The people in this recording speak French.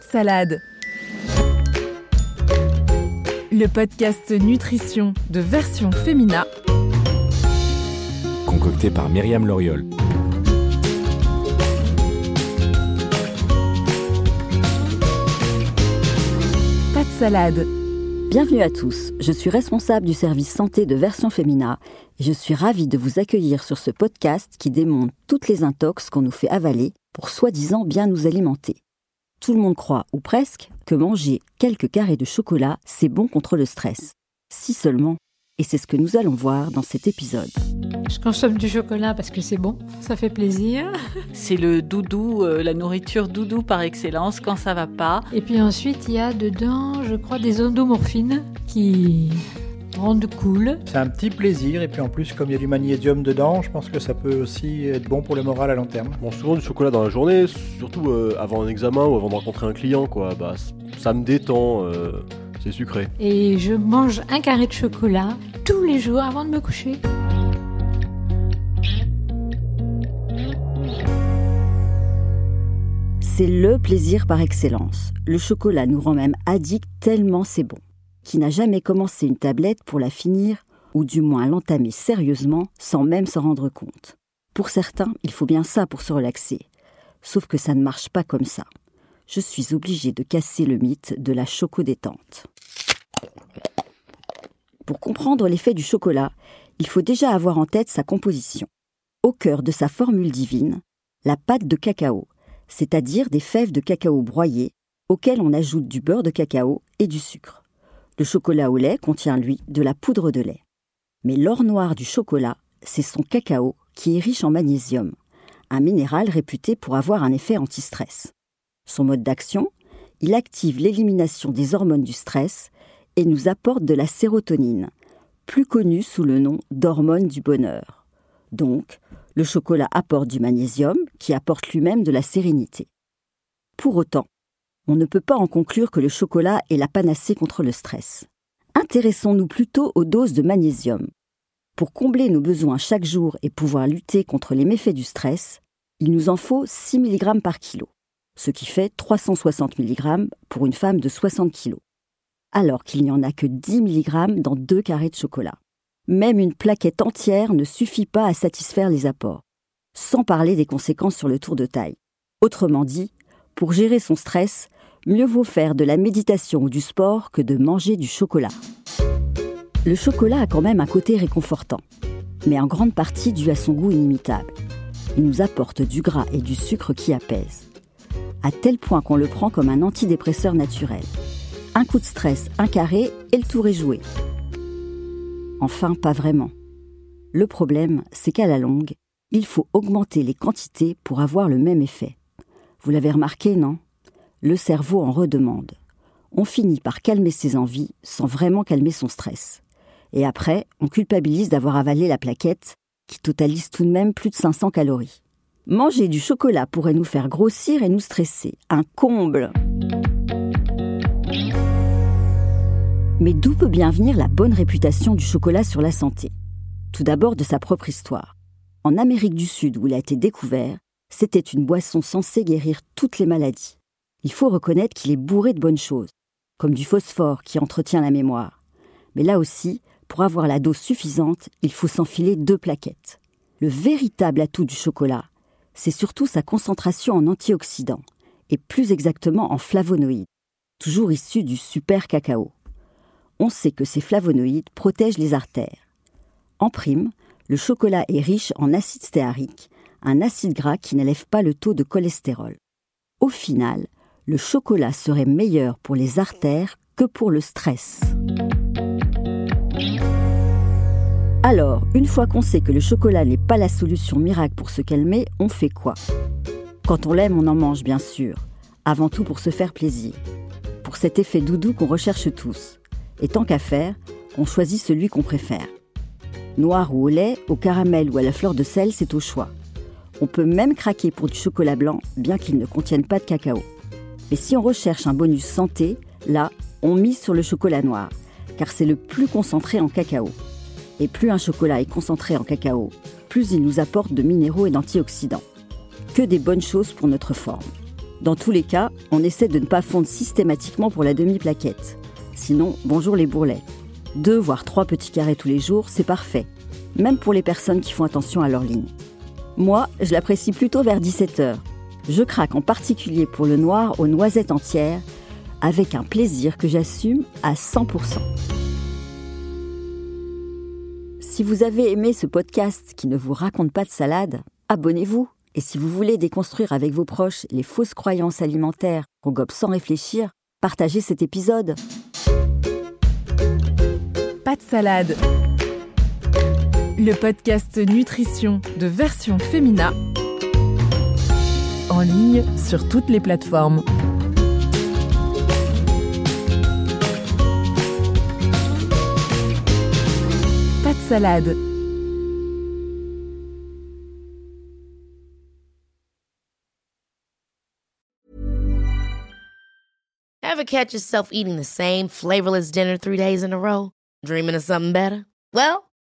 De salade. Le podcast nutrition de version féminin. Concocté par Myriam Loriol. Pas de salade. Bienvenue à tous, je suis responsable du service santé de Version Femina et je suis ravie de vous accueillir sur ce podcast qui démonte toutes les intox qu'on nous fait avaler pour soi-disant bien nous alimenter. Tout le monde croit, ou presque, que manger quelques carrés de chocolat, c'est bon contre le stress. Si seulement. Et c'est ce que nous allons voir dans cet épisode. Je consomme du chocolat parce que c'est bon, ça fait plaisir. C'est le doudou, euh, la nourriture doudou par excellence quand ça va pas. Et puis ensuite, il y a dedans, je crois, des endomorphines qui rendent cool. C'est un petit plaisir et puis en plus comme il y a du magnésium dedans, je pense que ça peut aussi être bon pour le moral à long terme. Bon, souvent du chocolat dans la journée, surtout euh, avant un examen ou avant de rencontrer un client, quoi. Bah, ça me détend, euh, c'est sucré. Et je mange un carré de chocolat tous les jours avant de me coucher. C'est le plaisir par excellence. Le chocolat nous rend même addicts tellement c'est bon. Qui n'a jamais commencé une tablette pour la finir, ou du moins l'entamer sérieusement sans même s'en rendre compte Pour certains, il faut bien ça pour se relaxer. Sauf que ça ne marche pas comme ça. Je suis obligée de casser le mythe de la chocodétente. Pour comprendre l'effet du chocolat, il faut déjà avoir en tête sa composition. Au cœur de sa formule divine, la pâte de cacao, c'est-à-dire des fèves de cacao broyées auxquelles on ajoute du beurre de cacao et du sucre. Le chocolat au lait contient, lui, de la poudre de lait. Mais l'or noir du chocolat, c'est son cacao qui est riche en magnésium, un minéral réputé pour avoir un effet anti-stress. Son mode d'action, il active l'élimination des hormones du stress et nous apporte de la sérotonine, plus connue sous le nom d'hormone du bonheur. Donc, le chocolat apporte du magnésium qui apporte lui-même de la sérénité. Pour autant, on ne peut pas en conclure que le chocolat est la panacée contre le stress. Intéressons-nous plutôt aux doses de magnésium. Pour combler nos besoins chaque jour et pouvoir lutter contre les méfaits du stress, il nous en faut 6 mg par kilo, ce qui fait 360 mg pour une femme de 60 kg, alors qu'il n'y en a que 10 mg dans deux carrés de chocolat. Même une plaquette entière ne suffit pas à satisfaire les apports, sans parler des conséquences sur le tour de taille. Autrement dit, pour gérer son stress, mieux vaut faire de la méditation ou du sport que de manger du chocolat. Le chocolat a quand même un côté réconfortant, mais en grande partie dû à son goût inimitable. Il nous apporte du gras et du sucre qui apaisent, à tel point qu'on le prend comme un antidépresseur naturel. Un coup de stress, un carré et le tour est joué. Enfin, pas vraiment. Le problème, c'est qu'à la longue, il faut augmenter les quantités pour avoir le même effet. Vous l'avez remarqué, non? Le cerveau en redemande. On finit par calmer ses envies sans vraiment calmer son stress. Et après, on culpabilise d'avoir avalé la plaquette, qui totalise tout de même plus de 500 calories. Manger du chocolat pourrait nous faire grossir et nous stresser. Un comble Mais d'où peut bien venir la bonne réputation du chocolat sur la santé? Tout d'abord de sa propre histoire. En Amérique du Sud, où il a été découvert, c'était une boisson censée guérir toutes les maladies. Il faut reconnaître qu'il est bourré de bonnes choses, comme du phosphore qui entretient la mémoire. Mais là aussi, pour avoir la dose suffisante, il faut s'enfiler deux plaquettes. Le véritable atout du chocolat, c'est surtout sa concentration en antioxydants, et plus exactement en flavonoïdes, toujours issus du super cacao. On sait que ces flavonoïdes protègent les artères. En prime, le chocolat est riche en acide stéarique, un acide gras qui n'élève pas le taux de cholestérol. Au final, le chocolat serait meilleur pour les artères que pour le stress. Alors, une fois qu'on sait que le chocolat n'est pas la solution miracle pour se calmer, on fait quoi? Quand on l'aime, on en mange bien sûr, avant tout pour se faire plaisir, pour cet effet doudou qu'on recherche tous. Et tant qu'à faire, on choisit celui qu'on préfère. Noir ou au lait, au caramel ou à la fleur de sel, c'est au choix. On peut même craquer pour du chocolat blanc, bien qu'il ne contienne pas de cacao. Mais si on recherche un bonus santé, là, on mise sur le chocolat noir, car c'est le plus concentré en cacao. Et plus un chocolat est concentré en cacao, plus il nous apporte de minéraux et d'antioxydants. Que des bonnes choses pour notre forme. Dans tous les cas, on essaie de ne pas fondre systématiquement pour la demi-plaquette. Sinon, bonjour les bourrelets. Deux voire trois petits carrés tous les jours, c'est parfait. Même pour les personnes qui font attention à leur ligne. Moi, je l'apprécie plutôt vers 17h. Je craque en particulier pour le noir aux noisettes entières, avec un plaisir que j'assume à 100%. Si vous avez aimé ce podcast qui ne vous raconte pas de salade, abonnez-vous. Et si vous voulez déconstruire avec vos proches les fausses croyances alimentaires qu'on gobe sans réfléchir, partagez cet épisode. Pas de salade. Le podcast nutrition de version féminin en ligne sur toutes les plateformes. Pas de salade. Ever catch yourself eating the same flavorless dinner three days in a row? Dreaming of something better? Well,